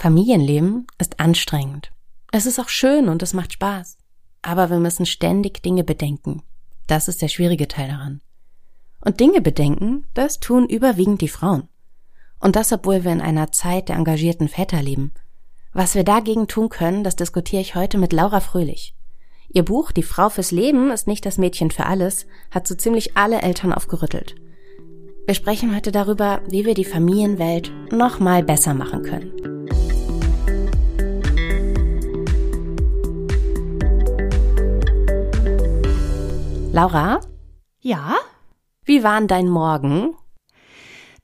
Familienleben ist anstrengend. Es ist auch schön und es macht Spaß. Aber wir müssen ständig Dinge bedenken. Das ist der schwierige Teil daran. Und Dinge bedenken, das tun überwiegend die Frauen. Und das, obwohl wir in einer Zeit der engagierten Väter leben. Was wir dagegen tun können, das diskutiere ich heute mit Laura Fröhlich. Ihr Buch Die Frau fürs Leben ist nicht das Mädchen für alles hat so ziemlich alle Eltern aufgerüttelt. Wir sprechen heute darüber, wie wir die Familienwelt noch mal besser machen können. Laura? Ja? Wie war dein Morgen?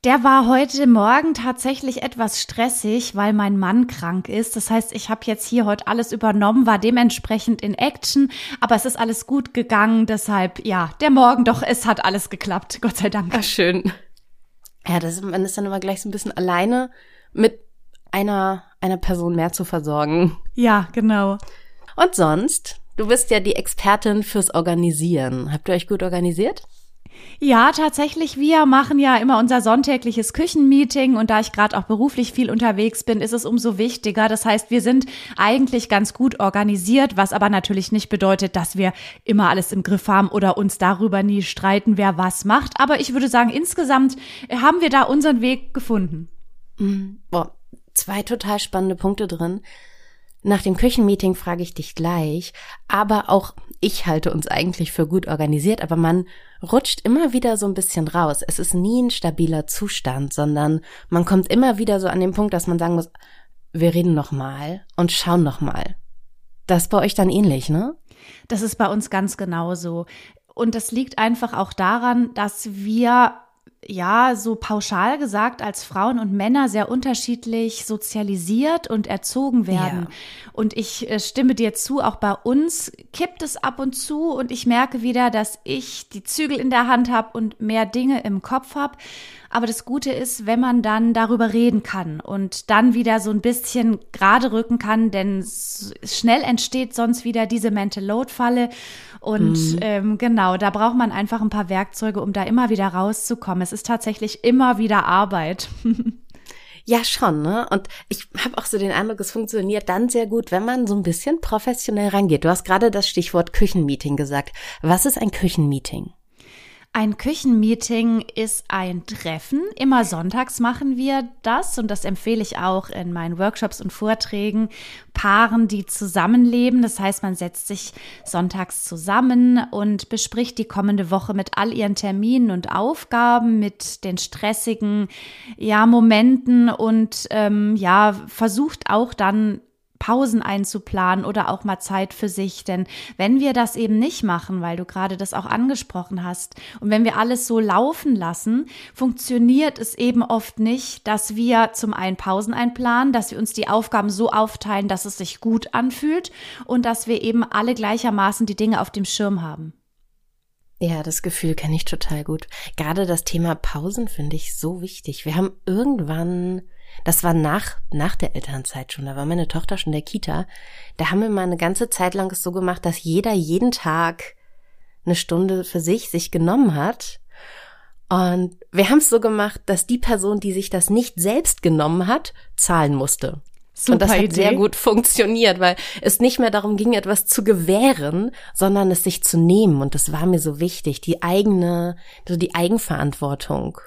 Der war heute Morgen tatsächlich etwas stressig, weil mein Mann krank ist. Das heißt, ich habe jetzt hier heute alles übernommen, war dementsprechend in Action, aber es ist alles gut gegangen. Deshalb, ja, der Morgen doch, es hat alles geklappt. Gott sei Dank. Ach, schön. Ja, das, man ist dann immer gleich so ein bisschen alleine mit einer, einer Person mehr zu versorgen. Ja, genau. Und sonst? Du bist ja die Expertin fürs Organisieren. Habt ihr euch gut organisiert? Ja, tatsächlich. Wir machen ja immer unser sonntägliches Küchenmeeting und da ich gerade auch beruflich viel unterwegs bin, ist es umso wichtiger. Das heißt, wir sind eigentlich ganz gut organisiert, was aber natürlich nicht bedeutet, dass wir immer alles im Griff haben oder uns darüber nie streiten, wer was macht. Aber ich würde sagen, insgesamt haben wir da unseren Weg gefunden. Mhm. Boah, zwei total spannende Punkte drin. Nach dem Küchenmeeting frage ich dich gleich, aber auch ich halte uns eigentlich für gut organisiert, aber man rutscht immer wieder so ein bisschen raus. Es ist nie ein stabiler Zustand, sondern man kommt immer wieder so an den Punkt, dass man sagen muss, wir reden noch mal und schauen noch mal. Das ist bei euch dann ähnlich, ne? Das ist bei uns ganz genauso. Und das liegt einfach auch daran, dass wir ja, so pauschal gesagt, als Frauen und Männer sehr unterschiedlich sozialisiert und erzogen werden. Ja. Und ich äh, stimme dir zu, auch bei uns kippt es ab und zu und ich merke wieder, dass ich die Zügel in der Hand habe und mehr Dinge im Kopf habe. Aber das Gute ist, wenn man dann darüber reden kann und dann wieder so ein bisschen gerade rücken kann, denn schnell entsteht sonst wieder diese Mental Load Falle. Und mhm. ähm, genau, da braucht man einfach ein paar Werkzeuge, um da immer wieder rauszukommen. Es ist tatsächlich immer wieder Arbeit. Ja, schon, ne? Und ich habe auch so den Eindruck, es funktioniert dann sehr gut, wenn man so ein bisschen professionell rangeht. Du hast gerade das Stichwort Küchenmeeting gesagt. Was ist ein Küchenmeeting? Ein Küchenmeeting ist ein Treffen. Immer sonntags machen wir das und das empfehle ich auch in meinen Workshops und Vorträgen. Paaren, die zusammenleben. Das heißt, man setzt sich sonntags zusammen und bespricht die kommende Woche mit all ihren Terminen und Aufgaben, mit den stressigen ja, Momenten und ähm, ja, versucht auch dann Pausen einzuplanen oder auch mal Zeit für sich. Denn wenn wir das eben nicht machen, weil du gerade das auch angesprochen hast, und wenn wir alles so laufen lassen, funktioniert es eben oft nicht, dass wir zum einen Pausen einplanen, dass wir uns die Aufgaben so aufteilen, dass es sich gut anfühlt und dass wir eben alle gleichermaßen die Dinge auf dem Schirm haben. Ja, das Gefühl kenne ich total gut. Gerade das Thema Pausen finde ich so wichtig. Wir haben irgendwann das war nach, nach der Elternzeit schon. Da war meine Tochter schon in der Kita. Da haben wir mal eine ganze Zeit lang es so gemacht, dass jeder jeden Tag eine Stunde für sich sich genommen hat. Und wir haben es so gemacht, dass die Person, die sich das nicht selbst genommen hat, zahlen musste. Super und das hat Idee. sehr gut funktioniert, weil es nicht mehr darum ging, etwas zu gewähren, sondern es sich zu nehmen. Und das war mir so wichtig, die eigene, so die Eigenverantwortung.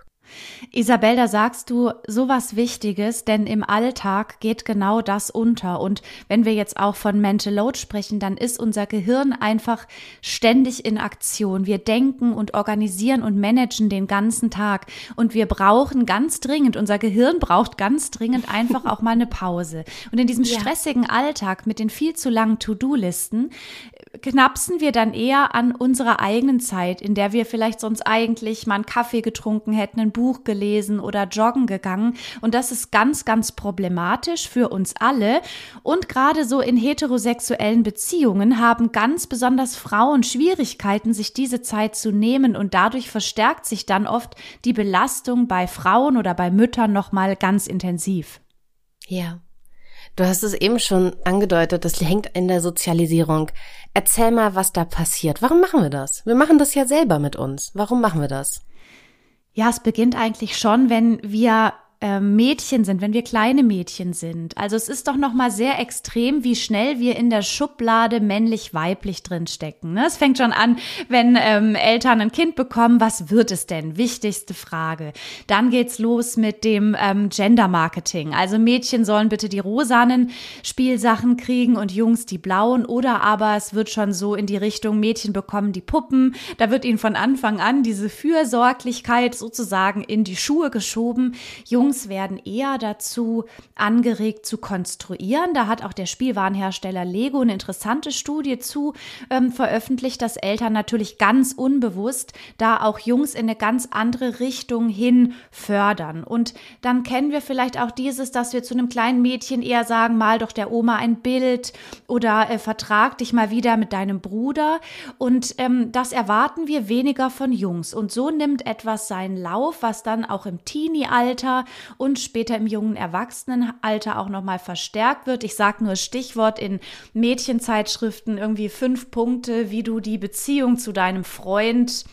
Isabel, da sagst du sowas Wichtiges, denn im Alltag geht genau das unter. Und wenn wir jetzt auch von Mental Load sprechen, dann ist unser Gehirn einfach ständig in Aktion. Wir denken und organisieren und managen den ganzen Tag. Und wir brauchen ganz dringend, unser Gehirn braucht ganz dringend einfach auch mal eine Pause. Und in diesem stressigen. Alltag mit den viel zu langen To-Do-Listen knapsen wir dann eher an unserer eigenen Zeit, in der wir vielleicht sonst eigentlich mal einen Kaffee getrunken hätten, ein Buch gelesen oder joggen gegangen. Und das ist ganz, ganz problematisch für uns alle. Und gerade so in heterosexuellen Beziehungen haben ganz besonders Frauen Schwierigkeiten, sich diese Zeit zu nehmen. Und dadurch verstärkt sich dann oft die Belastung bei Frauen oder bei Müttern nochmal ganz intensiv. Ja. Du hast es eben schon angedeutet, das hängt in der Sozialisierung. Erzähl mal, was da passiert. Warum machen wir das? Wir machen das ja selber mit uns. Warum machen wir das? Ja, es beginnt eigentlich schon, wenn wir äh, Mädchen sind, wenn wir kleine Mädchen sind. Also es ist doch noch mal sehr extrem, wie schnell wir in der Schublade männlich-weiblich drinstecken. Ne? Es fängt schon an, wenn ähm, Eltern ein Kind bekommen, was wird es denn? Wichtigste Frage. Dann geht's los mit dem ähm, Gender Marketing. Also Mädchen sollen bitte die rosanen Spielsachen kriegen und Jungs die blauen oder aber es wird schon so in die Richtung Mädchen bekommen die Puppen. Da wird ihnen von Anfang an diese Fürsorglichkeit sozusagen in die Schuhe geschoben. Jungs werden eher dazu angeregt zu konstruieren. Da hat auch der Spielwarenhersteller Lego eine interessante Studie zu ähm, veröffentlicht, dass Eltern natürlich ganz unbewusst da auch Jungs in eine ganz andere Richtung hin fördern. Und dann kennen wir vielleicht auch dieses, dass wir zu einem kleinen Mädchen eher sagen, mal doch der Oma ein Bild oder äh, vertrag dich mal wieder mit deinem Bruder. Und ähm, das erwarten wir weniger von Jungs. Und so nimmt etwas seinen Lauf, was dann auch im Teenie-Alter und später im jungen Erwachsenenalter auch nochmal verstärkt wird. Ich sage nur Stichwort in Mädchenzeitschriften irgendwie fünf Punkte, wie du die Beziehung zu deinem Freund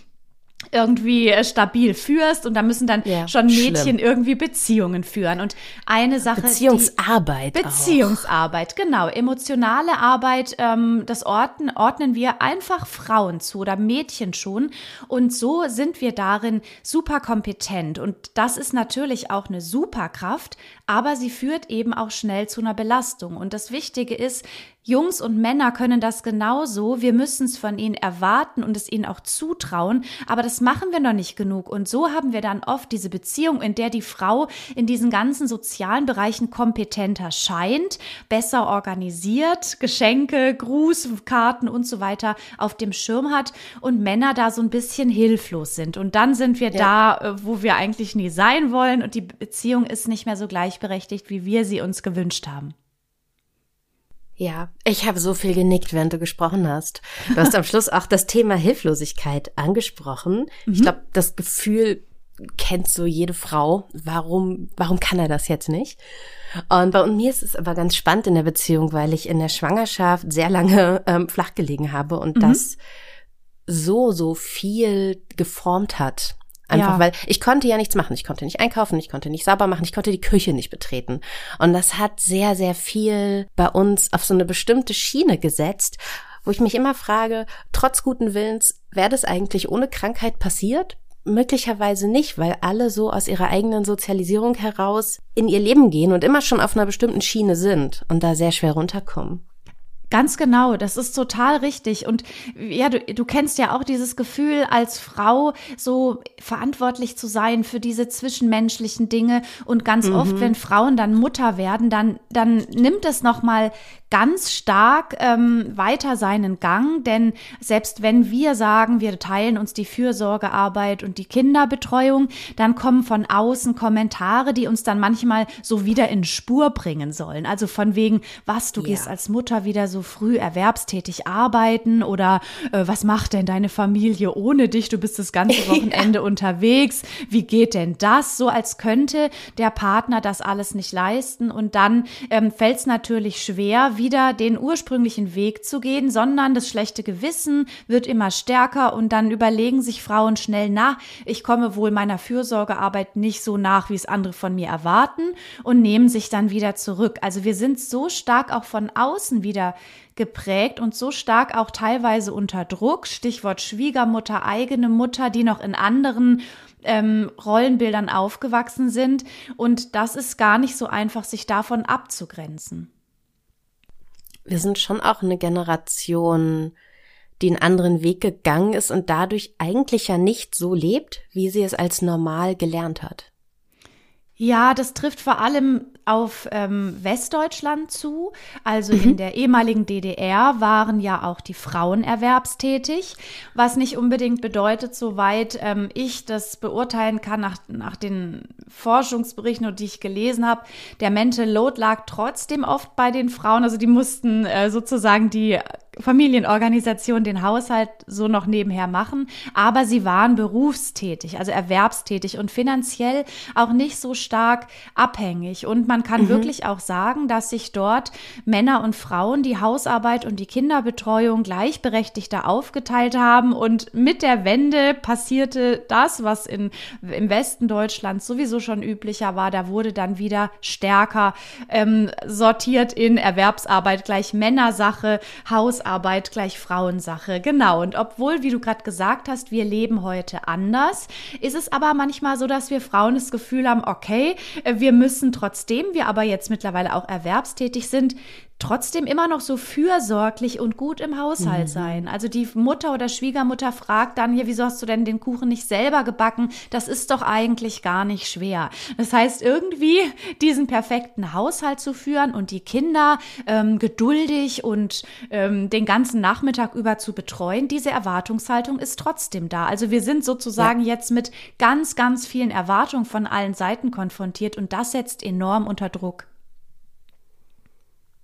irgendwie äh, stabil führst und da müssen dann ja, schon Mädchen schlimm. irgendwie Beziehungen führen. Und eine Sache Beziehungsarbeit Beziehungsarbeit auch. genau. Emotionale Arbeit ähm, das ordnen ordnen wir einfach Frauen zu oder Mädchen schon. Und so sind wir darin super kompetent und das ist natürlich auch eine Superkraft aber sie führt eben auch schnell zu einer Belastung. Und das Wichtige ist Jungs und Männer können das genauso. Wir müssen es von ihnen erwarten und es ihnen auch zutrauen. Aber das machen wir noch nicht genug. Und so haben wir dann oft diese Beziehung, in der die Frau in diesen ganzen sozialen Bereichen kompetenter scheint, besser organisiert, Geschenke, Grußkarten und so weiter auf dem Schirm hat und Männer da so ein bisschen hilflos sind. Und dann sind wir ja. da, äh, wo wir eigentlich nie sein wollen und die Beziehung ist nicht mehr so gleichberechtigt, wie wir sie uns gewünscht haben. Ja, ich habe so viel genickt, während du gesprochen hast. Du hast am Schluss auch das Thema Hilflosigkeit angesprochen. Mhm. Ich glaube, das Gefühl kennt so jede Frau. Warum, warum kann er das jetzt nicht? Und bei mir ist es aber ganz spannend in der Beziehung, weil ich in der Schwangerschaft sehr lange ähm, flach gelegen habe und mhm. das so, so viel geformt hat. Einfach ja. weil ich konnte ja nichts machen. Ich konnte nicht einkaufen, ich konnte nicht sauber machen, ich konnte die Küche nicht betreten. Und das hat sehr, sehr viel bei uns auf so eine bestimmte Schiene gesetzt, wo ich mich immer frage, trotz guten Willens, wäre das eigentlich ohne Krankheit passiert? Möglicherweise nicht, weil alle so aus ihrer eigenen Sozialisierung heraus in ihr Leben gehen und immer schon auf einer bestimmten Schiene sind und da sehr schwer runterkommen. Ganz genau, das ist total richtig. Und ja, du, du kennst ja auch dieses Gefühl, als Frau so verantwortlich zu sein für diese zwischenmenschlichen Dinge. Und ganz mhm. oft, wenn Frauen dann Mutter werden, dann, dann nimmt es nochmal ganz stark ähm, weiter seinen Gang, denn selbst wenn wir sagen, wir teilen uns die Fürsorgearbeit und die Kinderbetreuung, dann kommen von außen Kommentare, die uns dann manchmal so wieder in Spur bringen sollen. Also von wegen, was, du ja. gehst als Mutter wieder so früh erwerbstätig arbeiten oder äh, was macht denn deine Familie ohne dich? Du bist das ganze Wochenende ja. unterwegs. Wie geht denn das? So als könnte der Partner das alles nicht leisten und dann ähm, fällt es natürlich schwer, wieder den ursprünglichen Weg zu gehen, sondern das schlechte Gewissen wird immer stärker und dann überlegen sich Frauen schnell nach, ich komme wohl meiner Fürsorgearbeit nicht so nach, wie es andere von mir erwarten und nehmen sich dann wieder zurück. Also wir sind so stark auch von außen wieder geprägt und so stark auch teilweise unter Druck, Stichwort Schwiegermutter, eigene Mutter, die noch in anderen ähm, Rollenbildern aufgewachsen sind. Und das ist gar nicht so einfach, sich davon abzugrenzen wir sind schon auch eine Generation, die einen anderen Weg gegangen ist und dadurch eigentlich ja nicht so lebt, wie sie es als normal gelernt hat. Ja, das trifft vor allem auf ähm, Westdeutschland zu. Also mhm. in der ehemaligen DDR waren ja auch die Frauen erwerbstätig, was nicht unbedingt bedeutet, soweit ähm, ich das beurteilen kann nach, nach den Forschungsberichten, die ich gelesen habe, der Mental Load lag trotzdem oft bei den Frauen. Also die mussten äh, sozusagen die Familienorganisation den Haushalt so noch nebenher machen, aber sie waren berufstätig, also erwerbstätig und finanziell auch nicht so stark abhängig. Und man kann mhm. wirklich auch sagen, dass sich dort Männer und Frauen die Hausarbeit und die Kinderbetreuung gleichberechtigter aufgeteilt haben. Und mit der Wende passierte das, was in, im Westen Deutschlands sowieso schon üblicher war. Da wurde dann wieder stärker ähm, sortiert in Erwerbsarbeit gleich Männersache, Hausarbeit gleich Frauensache. Genau. Und obwohl, wie du gerade gesagt hast, wir leben heute anders, ist es aber manchmal so, dass wir Frauen das Gefühl haben, okay, äh, wir müssen trotzdem wir aber jetzt mittlerweile auch erwerbstätig sind, trotzdem immer noch so fürsorglich und gut im Haushalt mhm. sein. Also die Mutter oder Schwiegermutter fragt dann hier, wieso hast du denn den Kuchen nicht selber gebacken? Das ist doch eigentlich gar nicht schwer. Das heißt, irgendwie diesen perfekten Haushalt zu führen und die Kinder ähm, geduldig und ähm, den ganzen Nachmittag über zu betreuen, diese Erwartungshaltung ist trotzdem da. Also wir sind sozusagen ja. jetzt mit ganz, ganz vielen Erwartungen von allen Seiten konfrontiert und das setzt enorm unter Druck.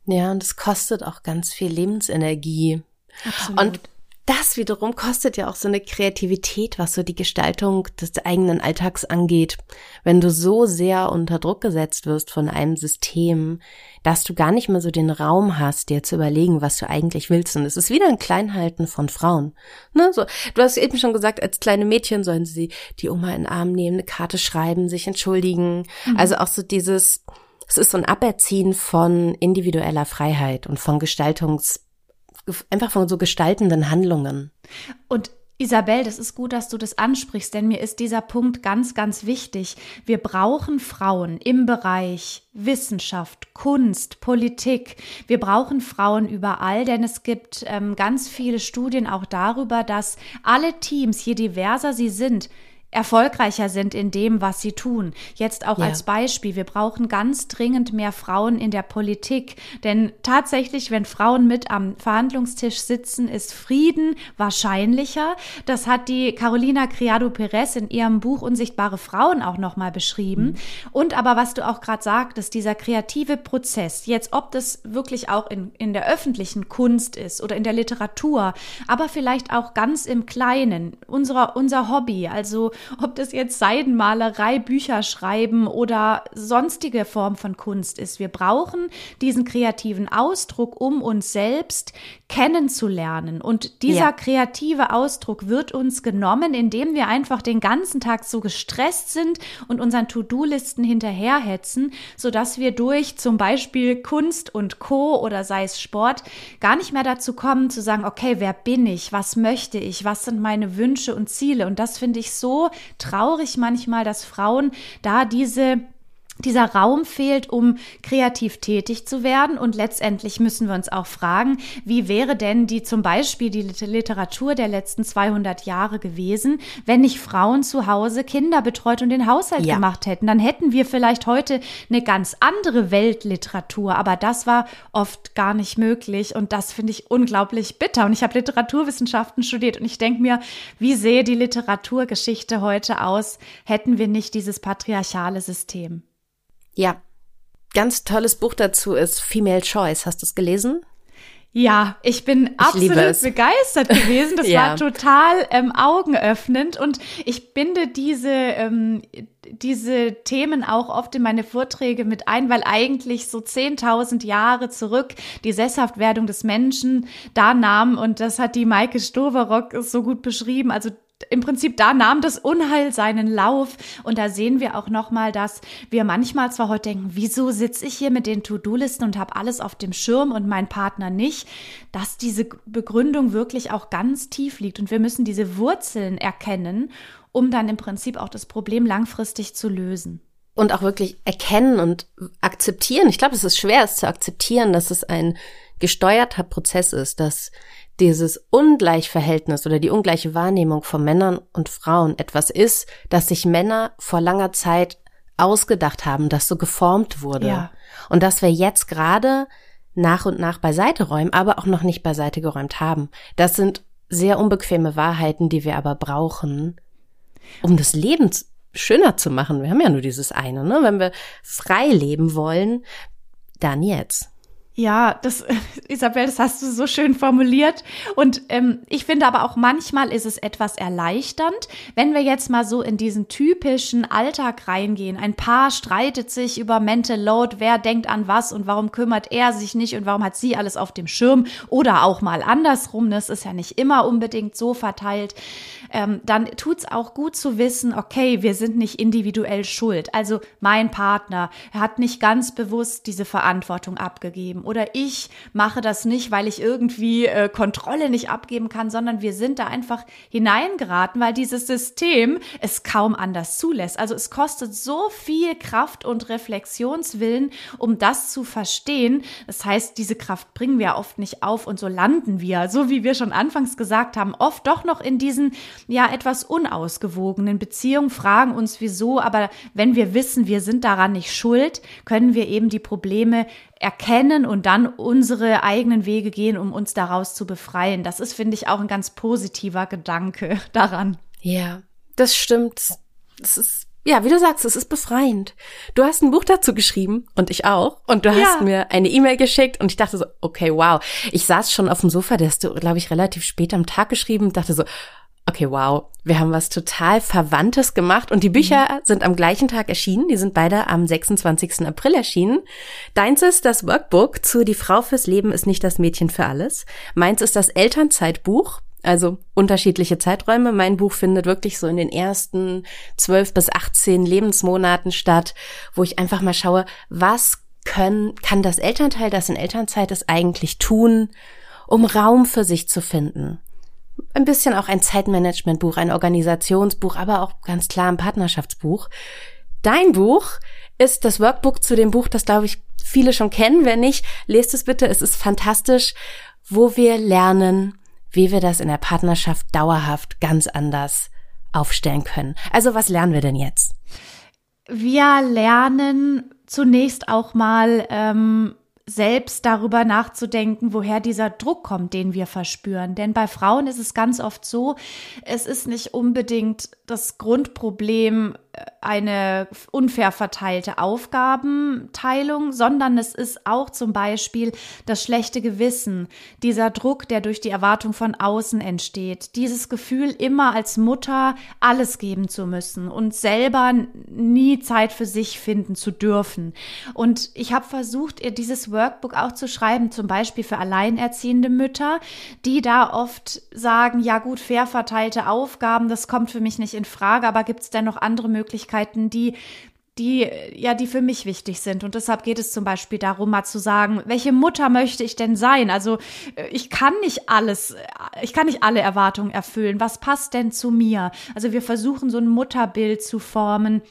Ja, und es kostet auch ganz viel Lebensenergie. Absolut. Und das wiederum kostet ja auch so eine Kreativität, was so die Gestaltung des eigenen Alltags angeht. Wenn du so sehr unter Druck gesetzt wirst von einem System, dass du gar nicht mehr so den Raum hast, dir zu überlegen, was du eigentlich willst. Und es ist wieder ein Kleinhalten von Frauen. Ne, so, du hast eben schon gesagt, als kleine Mädchen sollen sie die Oma in den Arm nehmen, eine Karte schreiben, sich entschuldigen. Mhm. Also auch so dieses, es ist so ein Aberziehen von individueller Freiheit und von Gestaltungs, einfach von so gestaltenden Handlungen. Und Isabel, das ist gut, dass du das ansprichst, denn mir ist dieser Punkt ganz, ganz wichtig. Wir brauchen Frauen im Bereich Wissenschaft, Kunst, Politik. Wir brauchen Frauen überall, denn es gibt ähm, ganz viele Studien auch darüber, dass alle Teams, je diverser sie sind, erfolgreicher sind in dem, was sie tun. Jetzt auch ja. als Beispiel, wir brauchen ganz dringend mehr Frauen in der Politik, denn tatsächlich, wenn Frauen mit am Verhandlungstisch sitzen, ist Frieden wahrscheinlicher. Das hat die Carolina Criado Perez in ihrem Buch Unsichtbare Frauen auch nochmal beschrieben. Mhm. Und aber was du auch gerade sagtest, dieser kreative Prozess, jetzt ob das wirklich auch in, in der öffentlichen Kunst ist oder in der Literatur, aber vielleicht auch ganz im Kleinen, unserer, unser Hobby, also ob das jetzt Seidenmalerei, Bücher schreiben oder sonstige Form von Kunst ist. Wir brauchen diesen kreativen Ausdruck, um uns selbst kennenzulernen. Und dieser ja. kreative Ausdruck wird uns genommen, indem wir einfach den ganzen Tag so gestresst sind und unseren To-Do-Listen hinterherhetzen, sodass wir durch zum Beispiel Kunst und Co. oder sei es Sport gar nicht mehr dazu kommen zu sagen, okay, wer bin ich? Was möchte ich? Was sind meine Wünsche und Ziele? Und das finde ich so traurig manchmal, dass Frauen da diese dieser Raum fehlt, um kreativ tätig zu werden. Und letztendlich müssen wir uns auch fragen, wie wäre denn die zum Beispiel die Literatur der letzten 200 Jahre gewesen, wenn nicht Frauen zu Hause Kinder betreut und den Haushalt ja. gemacht hätten? Dann hätten wir vielleicht heute eine ganz andere Weltliteratur. Aber das war oft gar nicht möglich. Und das finde ich unglaublich bitter. Und ich habe Literaturwissenschaften studiert und ich denke mir, wie sähe die Literaturgeschichte heute aus, hätten wir nicht dieses patriarchale System? Ja, ganz tolles Buch dazu ist Female Choice. Hast du es gelesen? Ja, ich bin ich absolut begeistert gewesen. Das ja. war total ähm, augenöffnend und ich binde diese ähm, diese Themen auch oft in meine Vorträge mit ein, weil eigentlich so 10.000 Jahre zurück die Sesshaftwerdung des Menschen da nahm und das hat die Maike Stoverock so gut beschrieben. Also im Prinzip da nahm das Unheil seinen Lauf. Und da sehen wir auch noch mal, dass wir manchmal zwar heute denken, wieso sitze ich hier mit den To-Do-Listen und habe alles auf dem Schirm und mein Partner nicht, dass diese Begründung wirklich auch ganz tief liegt. Und wir müssen diese Wurzeln erkennen, um dann im Prinzip auch das Problem langfristig zu lösen. Und auch wirklich erkennen und akzeptieren. Ich glaube, es ist schwer, es zu akzeptieren, dass es ein gesteuerter Prozess ist, dass dieses Ungleichverhältnis oder die ungleiche Wahrnehmung von Männern und Frauen etwas ist, das sich Männer vor langer Zeit ausgedacht haben, das so geformt wurde. Ja. Und dass wir jetzt gerade nach und nach beiseite räumen, aber auch noch nicht beiseite geräumt haben. Das sind sehr unbequeme Wahrheiten, die wir aber brauchen, um das Leben schöner zu machen. Wir haben ja nur dieses eine, ne? Wenn wir frei leben wollen, dann jetzt. Ja, das, Isabel, das hast du so schön formuliert. Und ähm, ich finde aber auch manchmal ist es etwas erleichternd, wenn wir jetzt mal so in diesen typischen Alltag reingehen. Ein Paar streitet sich über Mental Load, wer denkt an was und warum kümmert er sich nicht und warum hat sie alles auf dem Schirm oder auch mal andersrum. Das ist ja nicht immer unbedingt so verteilt. Ähm, dann tut's auch gut zu wissen, okay, wir sind nicht individuell schuld. Also mein Partner, er hat nicht ganz bewusst diese Verantwortung abgegeben oder ich mache das nicht, weil ich irgendwie äh, Kontrolle nicht abgeben kann, sondern wir sind da einfach hineingeraten, weil dieses System es kaum anders zulässt. Also es kostet so viel Kraft und Reflexionswillen, um das zu verstehen. Das heißt, diese Kraft bringen wir oft nicht auf und so landen wir, so wie wir schon anfangs gesagt haben, oft doch noch in diesen ja etwas unausgewogenen Beziehungen, fragen uns wieso, aber wenn wir wissen, wir sind daran nicht schuld, können wir eben die Probleme erkennen und dann unsere eigenen Wege gehen, um uns daraus zu befreien. Das ist, finde ich, auch ein ganz positiver Gedanke daran. Ja, das stimmt. Das ist ja, wie du sagst, es ist befreiend. Du hast ein Buch dazu geschrieben und ich auch. Und du ja. hast mir eine E-Mail geschickt und ich dachte so, okay, wow. Ich saß schon auf dem Sofa, der hast du, glaube ich, relativ spät am Tag geschrieben, dachte so, okay, wow, wir haben was total Verwandtes gemacht und die Bücher mhm. sind am gleichen Tag erschienen. Die sind beide am 26. April erschienen. Deins ist das Workbook zu Die Frau fürs Leben ist nicht das Mädchen für alles. Meins ist das Elternzeitbuch. Also unterschiedliche Zeiträume. Mein Buch findet wirklich so in den ersten zwölf bis 18 Lebensmonaten statt, wo ich einfach mal schaue, was können, kann das Elternteil, das in Elternzeit ist, eigentlich tun, um Raum für sich zu finden ein bisschen auch ein Zeitmanagementbuch, ein Organisationsbuch, aber auch ganz klar ein Partnerschaftsbuch. Dein Buch ist das Workbook zu dem Buch, das glaube ich viele schon kennen. Wenn nicht, lest es bitte. Es ist fantastisch, wo wir lernen, wie wir das in der Partnerschaft dauerhaft ganz anders aufstellen können. Also was lernen wir denn jetzt? Wir lernen zunächst auch mal ähm, selbst darüber nachzudenken, woher dieser Druck kommt, den wir verspüren. Denn bei Frauen ist es ganz oft so, es ist nicht unbedingt das Grundproblem äh, eine unfair verteilte Aufgabenteilung, sondern es ist auch zum Beispiel das schlechte Gewissen, dieser Druck, der durch die Erwartung von außen entsteht, dieses Gefühl, immer als Mutter alles geben zu müssen und selber nie Zeit für sich finden zu dürfen. Und ich habe versucht, ihr dieses Workbook auch zu schreiben, zum Beispiel für alleinerziehende Mütter, die da oft sagen, ja gut, fair verteilte Aufgaben, das kommt für mich nicht in Frage, aber gibt es denn noch andere Möglichkeiten, die die, ja, die für mich wichtig sind. Und deshalb geht es zum Beispiel darum, mal zu sagen, welche Mutter möchte ich denn sein? Also, äh, ich kann nicht alles, äh, ich kann nicht alle Erwartungen erfüllen. Was passt denn zu mir? Also, wir versuchen so ein Mutterbild zu formen,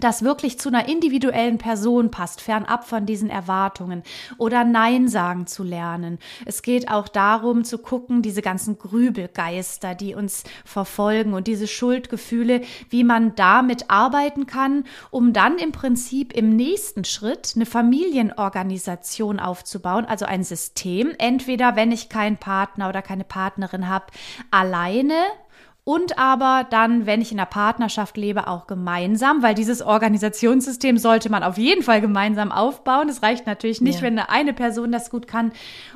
das wirklich zu einer individuellen Person passt, fernab von diesen Erwartungen oder Nein sagen zu lernen. Es geht auch darum zu gucken, diese ganzen Grübelgeister, die uns verfolgen und diese Schuldgefühle, wie man damit arbeiten kann, um dann im Prinzip im nächsten Schritt eine Familienorganisation aufzubauen, also ein System, entweder wenn ich keinen Partner oder keine Partnerin habe, alleine und aber dann, wenn ich in einer Partnerschaft lebe, auch gemeinsam, weil dieses Organisationssystem sollte man auf jeden Fall gemeinsam aufbauen. Es reicht natürlich nicht, ja. wenn eine Person das gut kann.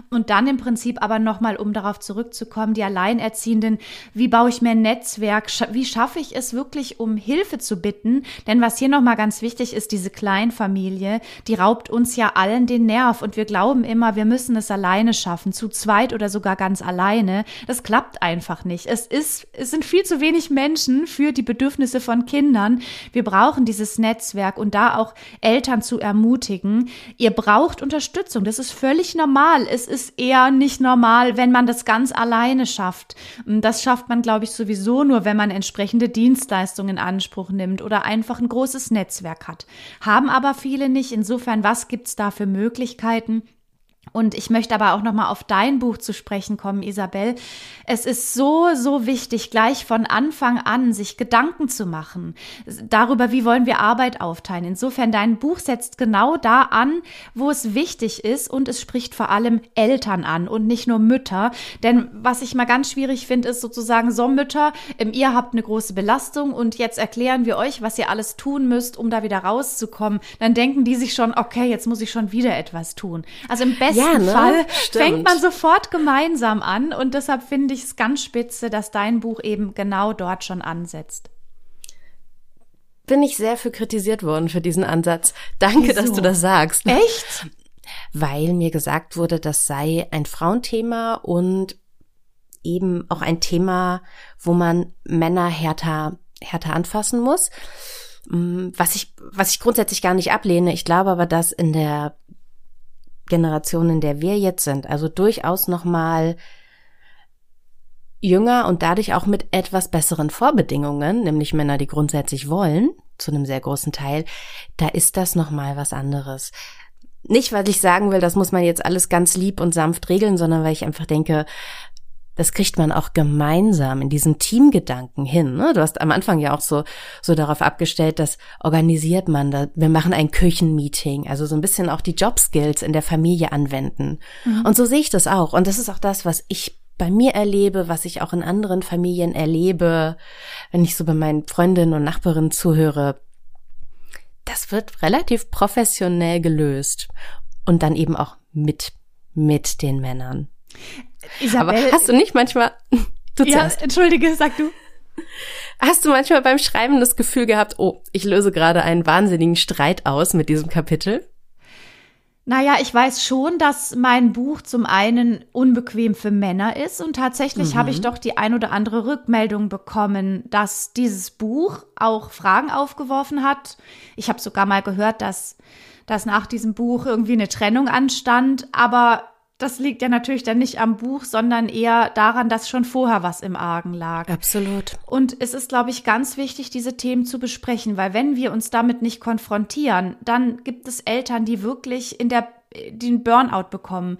Und dann im Prinzip aber nochmal, um darauf zurückzukommen, die Alleinerziehenden, wie baue ich mir ein Netzwerk? Wie schaffe ich es wirklich, um Hilfe zu bitten? Denn was hier nochmal ganz wichtig ist, diese Kleinfamilie, die raubt uns ja allen den Nerv und wir glauben immer, wir müssen es alleine schaffen, zu zweit oder sogar ganz alleine. Das klappt einfach nicht. Es ist, es sind sind viel zu wenig Menschen für die Bedürfnisse von Kindern. Wir brauchen dieses Netzwerk und da auch Eltern zu ermutigen. Ihr braucht Unterstützung. Das ist völlig normal. Es ist eher nicht normal, wenn man das ganz alleine schafft. Das schafft man, glaube ich, sowieso nur, wenn man entsprechende Dienstleistungen in Anspruch nimmt oder einfach ein großes Netzwerk hat. Haben aber viele nicht. Insofern, was gibt es da für Möglichkeiten? Und ich möchte aber auch noch mal auf dein Buch zu sprechen kommen, Isabel. Es ist so so wichtig, gleich von Anfang an sich Gedanken zu machen darüber, wie wollen wir Arbeit aufteilen. Insofern dein Buch setzt genau da an, wo es wichtig ist und es spricht vor allem Eltern an und nicht nur Mütter. Denn was ich mal ganz schwierig finde, ist sozusagen so Mütter, ähm, ihr habt eine große Belastung und jetzt erklären wir euch, was ihr alles tun müsst, um da wieder rauszukommen. Dann denken die sich schon, okay, jetzt muss ich schon wieder etwas tun. Also im besten ja, ne? Fall Stimmt. fängt man sofort gemeinsam an und deshalb finde ich es ganz spitze, dass dein Buch eben genau dort schon ansetzt bin ich sehr für kritisiert worden für diesen Ansatz. Danke, Wieso? dass du das sagst. Echt? Weil mir gesagt wurde, das sei ein Frauenthema und eben auch ein Thema, wo man Männer härter, härter anfassen muss. Mm, was ich, was ich grundsätzlich gar nicht ablehne. Ich glaube aber, dass in der Generation, in der wir jetzt sind, also durchaus nochmal jünger und dadurch auch mit etwas besseren Vorbedingungen, nämlich Männer, die grundsätzlich wollen, zu einem sehr großen Teil, da ist das nochmal was anderes. Nicht, weil ich sagen will, das muss man jetzt alles ganz lieb und sanft regeln, sondern weil ich einfach denke, das kriegt man auch gemeinsam in diesem Teamgedanken hin. Ne? Du hast am Anfang ja auch so, so darauf abgestellt, dass organisiert man, da, wir machen ein Küchenmeeting, also so ein bisschen auch die Jobskills in der Familie anwenden. Mhm. Und so sehe ich das auch. Und das ist auch das, was ich bei mir erlebe, was ich auch in anderen Familien erlebe, wenn ich so bei meinen Freundinnen und Nachbarinnen zuhöre, das wird relativ professionell gelöst und dann eben auch mit mit den Männern. Isabel, Aber hast du nicht manchmal du ja, zuerst. entschuldige, sag du. Hast du manchmal beim Schreiben das Gefühl gehabt, oh, ich löse gerade einen wahnsinnigen Streit aus mit diesem Kapitel? Naja, ich weiß schon, dass mein Buch zum einen unbequem für Männer ist und tatsächlich mhm. habe ich mhm. doch die ein oder andere Rückmeldung bekommen, dass dieses Buch auch Fragen aufgeworfen hat. Ich habe sogar mal gehört, dass, dass nach diesem Buch irgendwie eine Trennung anstand, aber das liegt ja natürlich dann nicht am Buch, sondern eher daran, dass schon vorher was im Argen lag. Absolut. Und es ist, glaube ich, ganz wichtig, diese Themen zu besprechen, weil wenn wir uns damit nicht konfrontieren, dann gibt es Eltern, die wirklich in der den Burnout bekommen,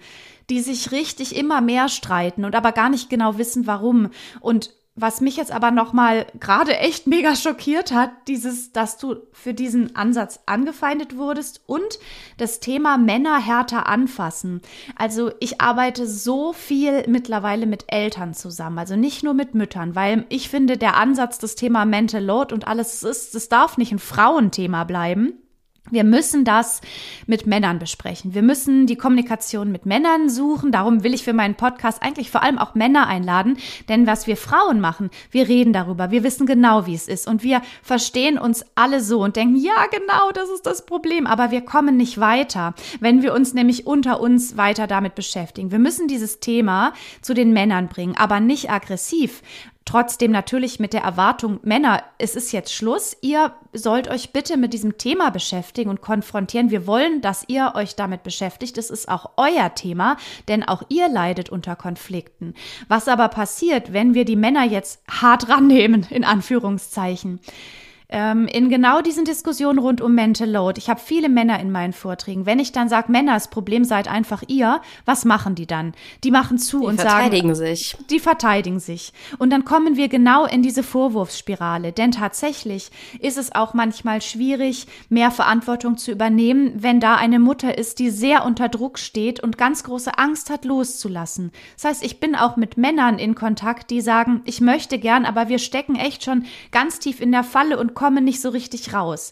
die sich richtig immer mehr streiten und aber gar nicht genau wissen, warum. Und was mich jetzt aber noch mal gerade echt mega schockiert hat, dieses, dass du für diesen Ansatz angefeindet wurdest und das Thema Männer härter anfassen. Also ich arbeite so viel mittlerweile mit Eltern zusammen, also nicht nur mit Müttern, weil ich finde, der Ansatz, das Thema Mental Load und alles ist, das darf nicht ein Frauenthema bleiben. Wir müssen das mit Männern besprechen. Wir müssen die Kommunikation mit Männern suchen. Darum will ich für meinen Podcast eigentlich vor allem auch Männer einladen. Denn was wir Frauen machen, wir reden darüber. Wir wissen genau, wie es ist. Und wir verstehen uns alle so und denken, ja, genau, das ist das Problem. Aber wir kommen nicht weiter, wenn wir uns nämlich unter uns weiter damit beschäftigen. Wir müssen dieses Thema zu den Männern bringen, aber nicht aggressiv, Trotzdem natürlich mit der Erwartung, Männer, es ist jetzt Schluss. Ihr sollt euch bitte mit diesem Thema beschäftigen und konfrontieren. Wir wollen, dass ihr euch damit beschäftigt. Es ist auch euer Thema, denn auch ihr leidet unter Konflikten. Was aber passiert, wenn wir die Männer jetzt hart rannehmen, in Anführungszeichen? Ähm, in genau diesen Diskussionen rund um Mental Load. Ich habe viele Männer in meinen Vorträgen. Wenn ich dann sage, Männer, das Problem seid einfach ihr, was machen die dann? Die machen zu die und sagen. Die verteidigen sich. Die verteidigen sich. Und dann kommen wir genau in diese Vorwurfsspirale. Denn tatsächlich ist es auch manchmal schwierig, mehr Verantwortung zu übernehmen, wenn da eine Mutter ist, die sehr unter Druck steht und ganz große Angst hat, loszulassen. Das heißt, ich bin auch mit Männern in Kontakt, die sagen, ich möchte gern, aber wir stecken echt schon ganz tief in der Falle und kommen nicht so richtig raus.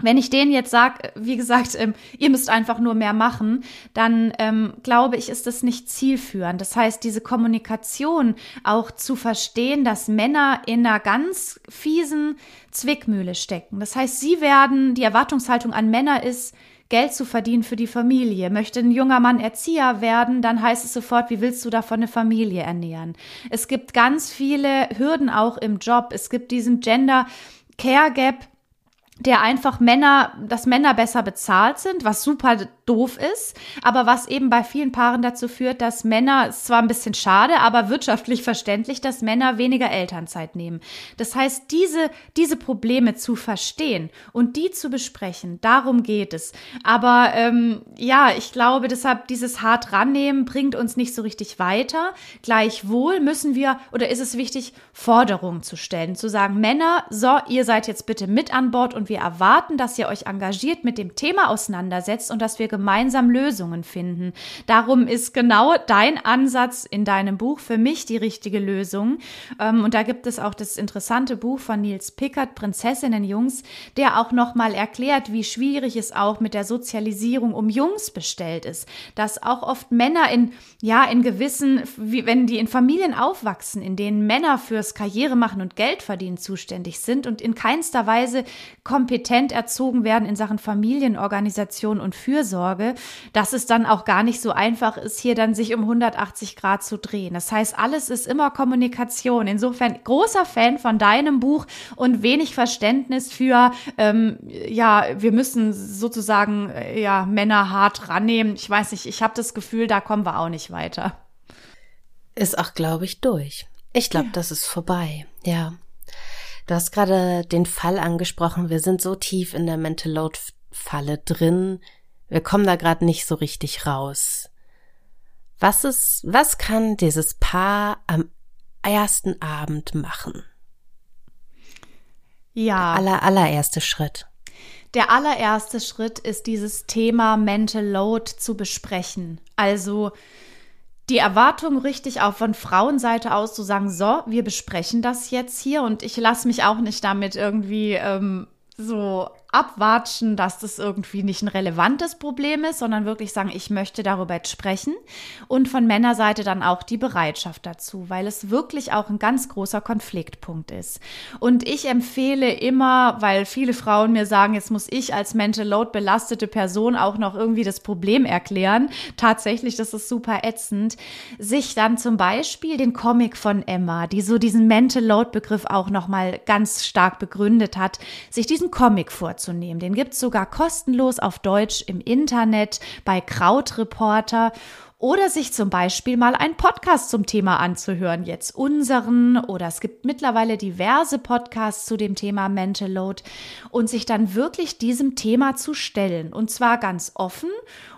Wenn ich denen jetzt sage, wie gesagt, ähm, ihr müsst einfach nur mehr machen, dann ähm, glaube ich, ist das nicht zielführend. Das heißt, diese Kommunikation auch zu verstehen, dass Männer in einer ganz fiesen Zwickmühle stecken. Das heißt, sie werden, die Erwartungshaltung an Männer ist, Geld zu verdienen für die Familie. Möchte ein junger Mann Erzieher werden, dann heißt es sofort, wie willst du davon eine Familie ernähren? Es gibt ganz viele Hürden auch im Job. Es gibt diesen Gender Care Gap, der einfach Männer, dass Männer besser bezahlt sind, was super doof ist, aber was eben bei vielen Paaren dazu führt, dass Männer, ist zwar ein bisschen schade, aber wirtschaftlich verständlich, dass Männer weniger Elternzeit nehmen. Das heißt, diese, diese Probleme zu verstehen und die zu besprechen, darum geht es. Aber ähm, ja, ich glaube, deshalb dieses hart rannehmen bringt uns nicht so richtig weiter. Gleichwohl müssen wir, oder ist es wichtig, Forderungen zu stellen, zu sagen, Männer, so, ihr seid jetzt bitte mit an Bord und wir erwarten, dass ihr euch engagiert mit dem Thema auseinandersetzt und dass wir gemeinsam Lösungen finden. Darum ist genau dein Ansatz in deinem Buch für mich die richtige Lösung. Ähm, und da gibt es auch das interessante Buch von Nils Pickert, Prinzessinnenjungs, der auch nochmal erklärt, wie schwierig es auch mit der Sozialisierung um Jungs bestellt ist. Dass auch oft Männer in, ja, in gewissen, wie, wenn die in Familien aufwachsen, in denen Männer fürs Karriere machen und Geld verdienen zuständig sind und in keinster Weise kompetent erzogen werden in Sachen Familienorganisation und Fürsorge, dass es dann auch gar nicht so einfach ist, hier dann sich um 180 Grad zu drehen. Das heißt, alles ist immer Kommunikation. Insofern großer Fan von deinem Buch und wenig Verständnis für, ähm, ja, wir müssen sozusagen, äh, ja, Männer hart rannehmen. Ich weiß nicht, ich habe das Gefühl, da kommen wir auch nicht weiter. Ist auch, glaube ich, durch. Ich glaube, ja. das ist vorbei. Ja. Du hast gerade den Fall angesprochen. Wir sind so tief in der Mental Load Falle drin. Wir kommen da gerade nicht so richtig raus. Was ist, was kann dieses Paar am ersten Abend machen? Ja. Der aller, allererste Schritt. Der allererste Schritt ist dieses Thema Mental Load zu besprechen. Also, die Erwartung richtig auch von Frauenseite aus zu sagen, so, wir besprechen das jetzt hier und ich lasse mich auch nicht damit irgendwie ähm, so abwatschen, dass das irgendwie nicht ein relevantes Problem ist, sondern wirklich sagen, ich möchte darüber jetzt sprechen. Und von Männerseite dann auch die Bereitschaft dazu, weil es wirklich auch ein ganz großer Konfliktpunkt ist. Und ich empfehle immer, weil viele Frauen mir sagen, jetzt muss ich als Mental Load belastete Person auch noch irgendwie das Problem erklären. Tatsächlich, das ist super ätzend. Sich dann zum Beispiel den Comic von Emma, die so diesen Mental Load Begriff auch nochmal ganz stark begründet hat, sich diesen Comic vorzustellen wahrzunehmen. Den gibt's sogar kostenlos auf Deutsch im Internet bei Krautreporter oder sich zum Beispiel mal einen Podcast zum Thema anzuhören, jetzt unseren. Oder es gibt mittlerweile diverse Podcasts zu dem Thema Mental Load. Und sich dann wirklich diesem Thema zu stellen. Und zwar ganz offen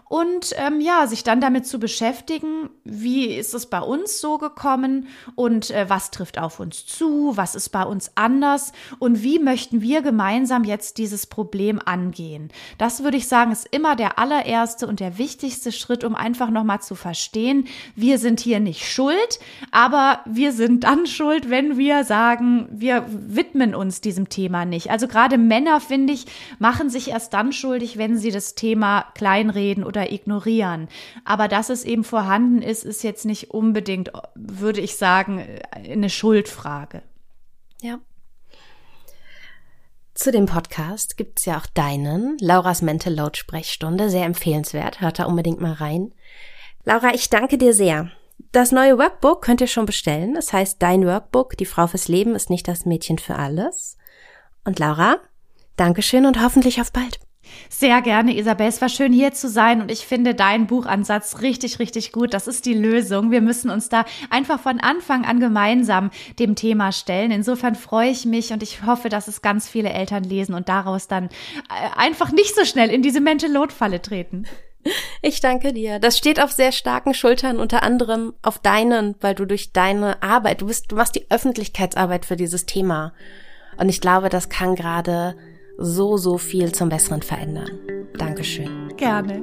und ähm, ja, sich dann damit zu beschäftigen, wie ist es bei uns so gekommen und äh, was trifft auf uns zu, was ist bei uns anders und wie möchten wir gemeinsam jetzt dieses Problem angehen. Das würde ich sagen, ist immer der allererste und der wichtigste Schritt, um einfach nochmal zu verstehen, wir sind hier nicht schuld, aber wir sind dann schuld, wenn wir sagen, wir widmen uns diesem Thema nicht. Also gerade Männer, finde ich, machen sich erst dann schuldig, wenn sie das Thema kleinreden oder oder ignorieren. Aber dass es eben vorhanden ist, ist jetzt nicht unbedingt, würde ich sagen, eine Schuldfrage. Ja. Zu dem Podcast gibt es ja auch deinen, Lauras Mental Load Sprechstunde, sehr empfehlenswert. Hört da unbedingt mal rein. Laura, ich danke dir sehr. Das neue Workbook könnt ihr schon bestellen. Das heißt Dein Workbook, die Frau fürs Leben ist nicht das Mädchen für alles. Und Laura, Dankeschön und hoffentlich auf bald. Sehr gerne, Isabel. Es war schön hier zu sein und ich finde deinen Buchansatz richtig, richtig gut. Das ist die Lösung. Wir müssen uns da einfach von Anfang an gemeinsam dem Thema stellen. Insofern freue ich mich und ich hoffe, dass es ganz viele Eltern lesen und daraus dann äh, einfach nicht so schnell in diese Mental Load Falle treten. Ich danke dir. Das steht auf sehr starken Schultern, unter anderem auf deinen, weil du durch deine Arbeit, du bist, du machst die Öffentlichkeitsarbeit für dieses Thema. Und ich glaube, das kann gerade so, so viel zum Besseren verändern. Dankeschön. Gerne.